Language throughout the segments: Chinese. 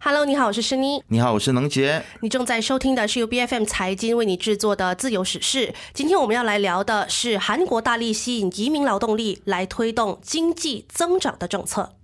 Hello，你好，我是诗妮。你好，我是能杰。你正在收听的是由 B F M 财经为你制作的《自由史事》。今天我们要来聊的是韩国大力吸引移民劳动力来推动经济增长的政策。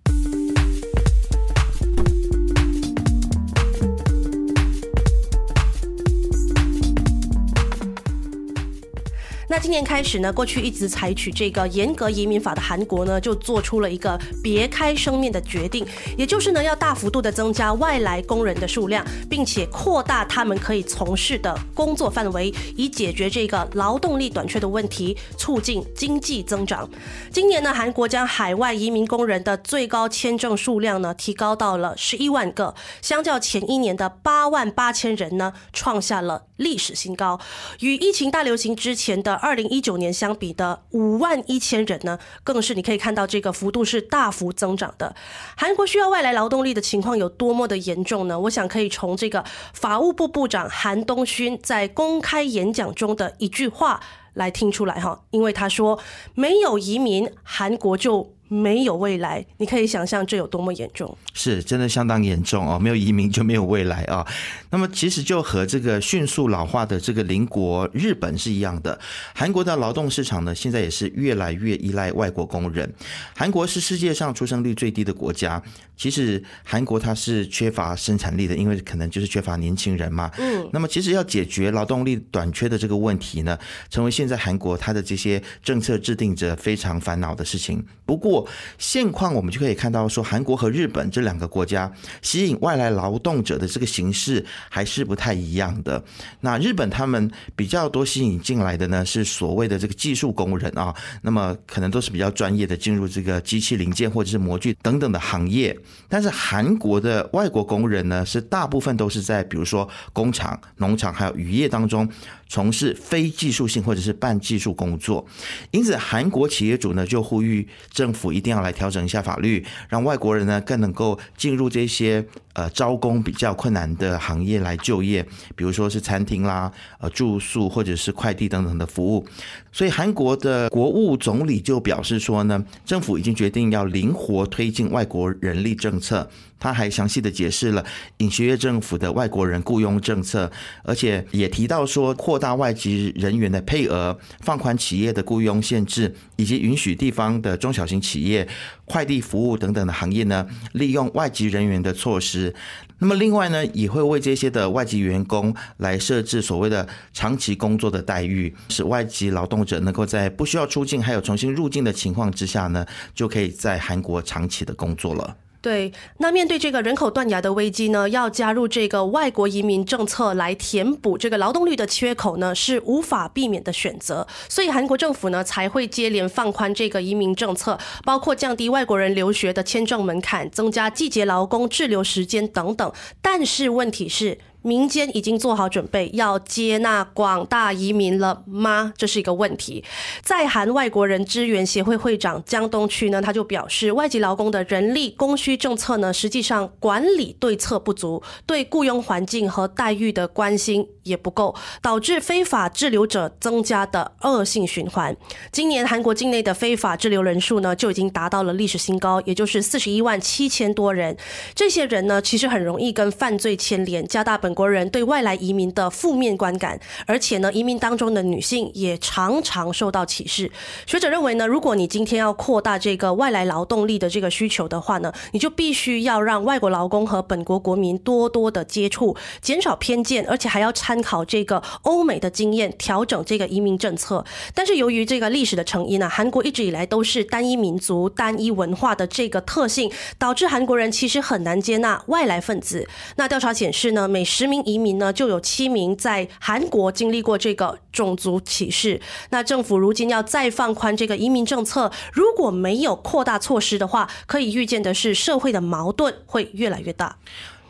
那今年开始呢，过去一直采取这个严格移民法的韩国呢，就做出了一个别开生面的决定，也就是呢，要大幅度的增加外来工人的数量，并且扩大他们可以从事的工作范围，以解决这个劳动力短缺的问题，促进经济增长。今年呢，韩国将海外移民工人的最高签证数量呢，提高到了十一万个，相较前一年的八万八千人呢，创下了历史新高，与疫情大流行之前的。二零一九年相比的五万一千人呢，更是你可以看到这个幅度是大幅增长的。韩国需要外来劳动力的情况有多么的严重呢？我想可以从这个法务部部长韩东勋在公开演讲中的一句话来听出来哈，因为他说没有移民，韩国就。没有未来，你可以想象这有多么严重。是，真的相当严重哦，没有移民就没有未来啊。那么其实就和这个迅速老化的这个邻国日本是一样的。韩国的劳动市场呢，现在也是越来越依赖外国工人。韩国是世界上出生率最低的国家。其实韩国它是缺乏生产力的，因为可能就是缺乏年轻人嘛。嗯。那么其实要解决劳动力短缺的这个问题呢，成为现在韩国它的这些政策制定者非常烦恼的事情。不过现况我们就可以看到，说韩国和日本这两个国家吸引外来劳动者的这个形式还是不太一样的。那日本他们比较多吸引进来的呢，是所谓的这个技术工人啊，那么可能都是比较专业的，进入这个机器零件或者是模具等等的行业。但是韩国的外国工人呢，是大部分都是在比如说工厂、农场还有渔业当中。从事非技术性或者是半技术工作，因此韩国企业主呢就呼吁政府一定要来调整一下法律，让外国人呢更能够进入这些呃招工比较困难的行业来就业，比如说是餐厅啦、呃住宿或者是快递等等的服务。所以韩国的国务总理就表示说呢，政府已经决定要灵活推进外国人力政策。他还详细的解释了尹学月政府的外国人雇佣政策，而且也提到说扩大外籍人员的配额、放宽企业的雇佣限制，以及允许地方的中小型企业、快递服务等等的行业呢利用外籍人员的措施。那么另外呢，也会为这些的外籍员工来设置所谓的长期工作的待遇，使外籍劳动者能够在不需要出境还有重新入境的情况之下呢，就可以在韩国长期的工作了。对，那面对这个人口断崖的危机呢，要加入这个外国移民政策来填补这个劳动力的缺口呢，是无法避免的选择。所以韩国政府呢才会接连放宽这个移民政策，包括降低外国人留学的签证门槛、增加季节劳工滞留时间等等。但是问题是。民间已经做好准备要接纳广大移民了吗？这是一个问题。在韩外国人支援协会会长江东区呢，他就表示，外籍劳工的人力供需政策呢，实际上管理对策不足，对雇佣环境和待遇的关心也不够，导致非法滞留者增加的恶性循环。今年韩国境内的非法滞留人数呢，就已经达到了历史新高，也就是四十一万七千多人。这些人呢，其实很容易跟犯罪牵连，加大本。国人对外来移民的负面观感，而且呢，移民当中的女性也常常受到歧视。学者认为呢，如果你今天要扩大这个外来劳动力的这个需求的话呢，你就必须要让外国劳工和本国国民多多的接触，减少偏见，而且还要参参考这个欧美的经验，调整这个移民政策。但是由于这个历史的成因呢，韩国一直以来都是单一民族、单一文化的这个特性，导致韩国人其实很难接纳外来分子。那调查显示呢，每十名移民呢，就有七名在韩国经历过这个种族歧视。那政府如今要再放宽这个移民政策，如果没有扩大措施的话，可以预见的是社会的矛盾会越来越大。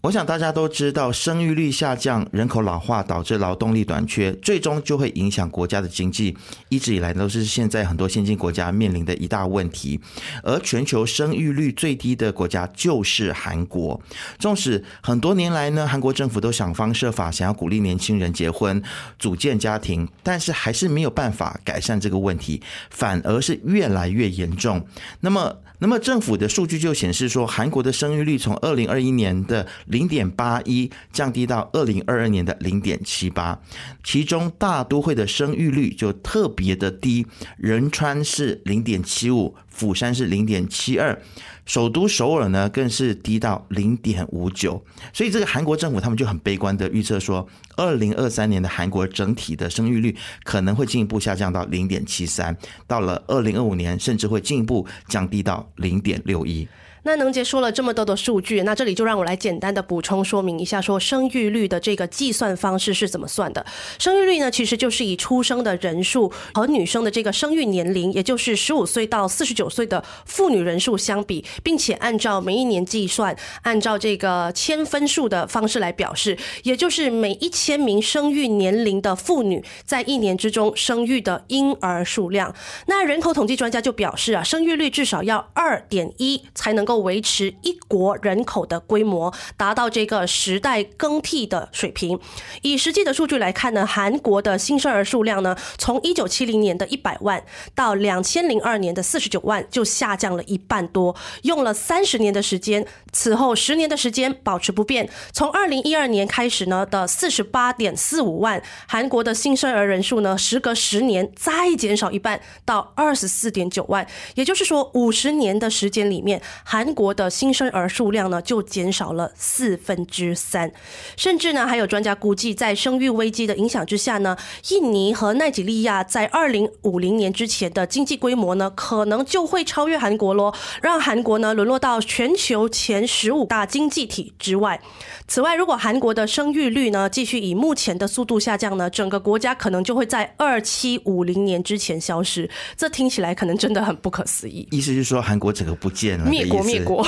我想大家都知道，生育率下降、人口老化导致劳动力短缺，最终就会影响国家的经济。一直以来都是现在很多先进国家面临的一大问题。而全球生育率最低的国家就是韩国。纵使很多年来呢，韩国政府都想方设法想要鼓励年轻人结婚、组建家庭，但是还是没有办法改善这个问题，反而是越来越严重。那么，那么政府的数据就显示说，韩国的生育率从二零二一年的零点八一降低到二零二二年的零点七八，其中大都会的生育率就特别的低，仁川是零点七五，釜山是零点七二。首都首尔呢，更是低到零点五九，所以这个韩国政府他们就很悲观的预测说，二零二三年的韩国整体的生育率可能会进一步下降到零点七三，到了二零二五年甚至会进一步降低到零点六一。那能杰说了这么多的数据，那这里就让我来简单的补充说明一下，说生育率的这个计算方式是怎么算的。生育率呢，其实就是以出生的人数和女生的这个生育年龄，也就是十五岁到四十九岁的妇女人数相比，并且按照每一年计算，按照这个千分数的方式来表示，也就是每一千名生育年龄的妇女在一年之中生育的婴儿数量。那人口统计专家就表示啊，生育率至少要二点一才能够。维持一国人口的规模，达到这个时代更替的水平。以实际的数据来看呢，韩国的新生儿数量呢，从一九七零年的一百万到两千零二年的四十九万，就下降了一半多，用了三十年的时间。此后十年的时间保持不变。从二零一二年开始呢的四十八点四五万，韩国的新生儿人数呢，时隔十年再减少一半，到二十四点九万。也就是说，五十年的时间里面，韩韩国的新生儿数量呢就减少了四分之三，甚至呢还有专家估计，在生育危机的影响之下呢，印尼和奈及利亚在二零五零年之前的经济规模呢，可能就会超越韩国喽，让韩国呢沦落到全球前十五大经济体之外。此外，如果韩国的生育率呢继续以目前的速度下降呢，整个国家可能就会在二七五零年之前消失。这听起来可能真的很不可思议。意思是说，韩国整个不见了，灭国灭国。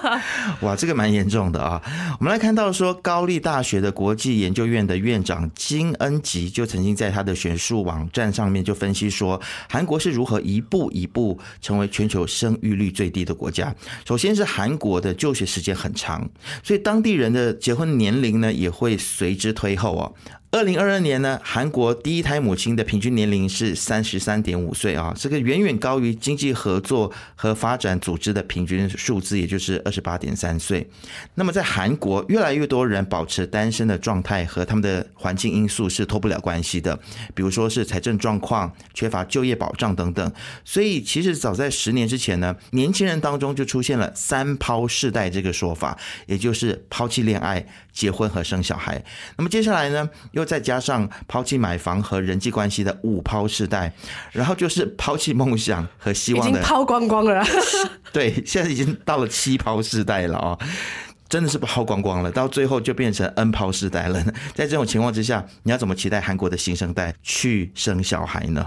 哇，这个蛮严重的啊！我们来看到说，高丽大学的国际研究院的院长金恩吉就曾经在他的学术网站上面就分析说，韩国是如何一步一步成为全球生育率最低的国家。首先是韩国的就学时间很长，所以当地人的结婚年龄呢也会随之推后哦。二零二二年呢，韩国第一胎母亲的平均年龄是三十三点五岁啊，这个远远高于经济合作和发展组织的平均数字，也就是二十八点三岁。那么在韩国，越来越多人保持单身的状态和他们的环境因素是脱不了关系的，比如说是财政状况、缺乏就业保障等等。所以其实早在十年之前呢，年轻人当中就出现了“三抛世代”这个说法，也就是抛弃恋爱、结婚和生小孩。那么接下来呢，再加上抛弃买房和人际关系的五抛世代，然后就是抛弃梦想和希望的，已经抛光光了。对，现在已经到了七抛世代了哦，真的是抛光光了。到最后就变成 N 抛世代了。在这种情况之下，你要怎么期待韩国的新生代去生小孩呢？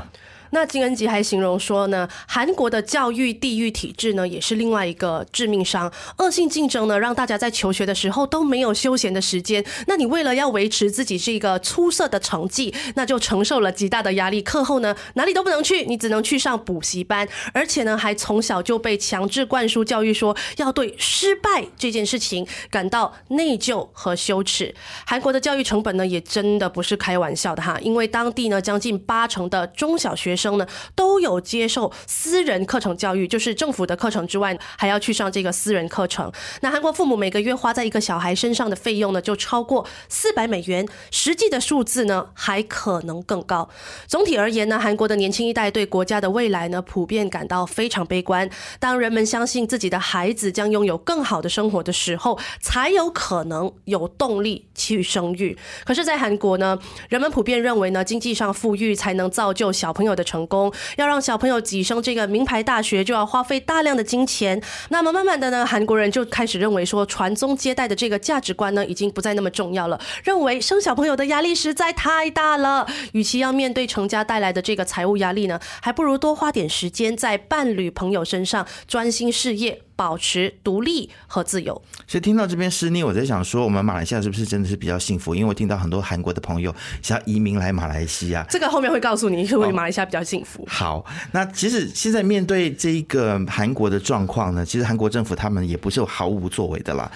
那金恩吉还形容说呢，韩国的教育地域体制呢，也是另外一个致命伤。恶性竞争呢，让大家在求学的时候都没有休闲的时间。那你为了要维持自己是一个出色的成绩，那就承受了极大的压力。课后呢，哪里都不能去，你只能去上补习班，而且呢，还从小就被强制灌输教育，说要对失败这件事情感到内疚和羞耻。韩国的教育成本呢，也真的不是开玩笑的哈，因为当地呢，将近八成的中小学。生呢都有接受私人课程教育，就是政府的课程之外，还要去上这个私人课程。那韩国父母每个月花在一个小孩身上的费用呢，就超过四百美元，实际的数字呢还可能更高。总体而言呢，韩国的年轻一代对国家的未来呢，普遍感到非常悲观。当人们相信自己的孩子将拥有更好的生活的时候，才有可能有动力去生育。可是，在韩国呢，人们普遍认为呢，经济上富裕才能造就小朋友的。成功要让小朋友挤上这个名牌大学，就要花费大量的金钱。那么慢慢的呢，韩国人就开始认为说，传宗接代的这个价值观呢，已经不再那么重要了。认为生小朋友的压力实在太大了，与其要面对成家带来的这个财务压力呢，还不如多花点时间在伴侣朋友身上，专心事业。保持独立和自由。所以听到这边施妮，我在想说，我们马来西亚是不是真的是比较幸福？因为我听到很多韩国的朋友想要移民来马来西亚。这个后面会告诉你，是为马来西亚比较幸福。好，那其实现在面对这一个韩国的状况呢，其实韩国政府他们也不是毫无作为的啦。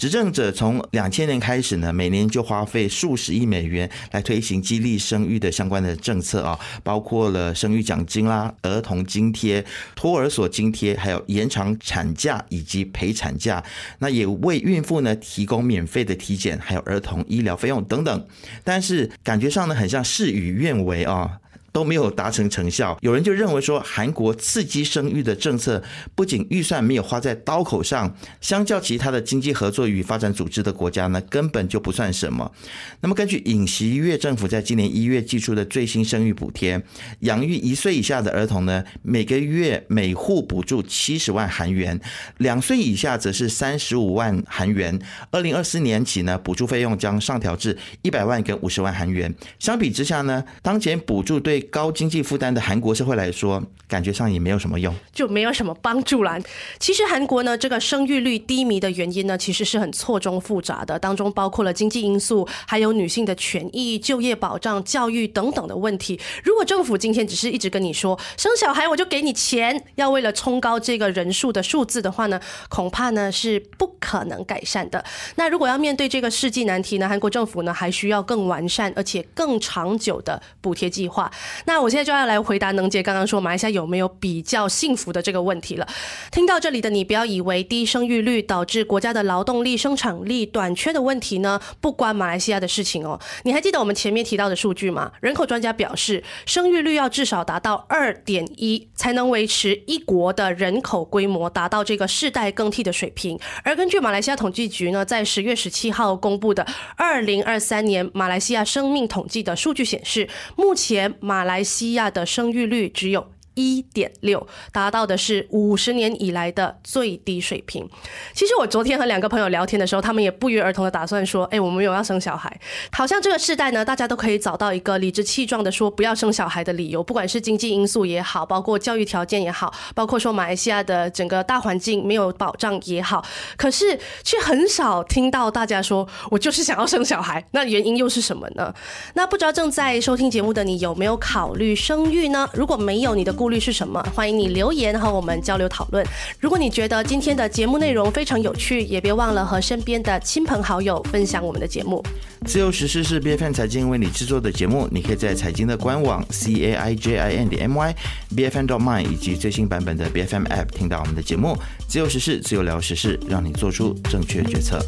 执政者从两千年开始呢，每年就花费数十亿美元来推行激励生育的相关的政策啊，包括了生育奖金啦、儿童津贴、托儿所津贴，还有延长产假以及陪产假。那也为孕妇呢提供免费的体检，还有儿童医疗费用等等。但是感觉上呢，很像事与愿违啊。都没有达成成效，有人就认为说，韩国刺激生育的政策不仅预算没有花在刀口上，相较其他的经济合作与发展组织的国家呢，根本就不算什么。那么，根据尹锡悦政府在今年一月寄出的最新生育补贴，养育一岁以下的儿童呢，每个月每户补助七十万韩元，两岁以下则是三十五万韩元。二零二四年起呢，补助费用将上调至一百万跟五十万韩元。相比之下呢，当前补助对高经济负担的韩国社会来说，感觉上也没有什么用，就没有什么帮助啦。其实韩国呢，这个生育率低迷的原因呢，其实是很错综复杂的，当中包括了经济因素，还有女性的权益、就业保障、教育等等的问题。如果政府今天只是一直跟你说生小孩我就给你钱，要为了冲高这个人数的数字的话呢，恐怕呢是不可能改善的。那如果要面对这个世纪难题呢，韩国政府呢还需要更完善而且更长久的补贴计划。那我现在就要来回答能杰刚刚说马来西亚有没有比较幸福的这个问题了。听到这里的你，不要以为低生育率导致国家的劳动力生产力短缺的问题呢，不关马来西亚的事情哦。你还记得我们前面提到的数据吗？人口专家表示，生育率要至少达到二点一，才能维持一国的人口规模达到这个世代更替的水平。而根据马来西亚统计局呢，在十月十七号公布的二零二三年马来西亚生命统计的数据显示，目前马马来西亚的生育率只有。一点六，达到的是五十年以来的最低水平。其实我昨天和两个朋友聊天的时候，他们也不约而同的打算说：“哎，我们有要生小孩。”好像这个时代呢，大家都可以找到一个理直气壮的说不要生小孩的理由，不管是经济因素也好，包括教育条件也好，包括说马来西亚的整个大环境没有保障也好，可是却很少听到大家说我就是想要生小孩。那原因又是什么呢？那不知道正在收听节目的你有没有考虑生育呢？如果没有，你的顾虑是什么？欢迎你留言和我们交流讨论。如果你觉得今天的节目内容非常有趣，也别忘了和身边的亲朋好友分享我们的节目。自由时事是 B F N 财经为你制作的节目，你可以在财经的官网 c a i j i n 点 m y b f n dot my 以及最新版本的 B F M app 听到我们的节目。自由时事，自由聊时事，让你做出正确决策。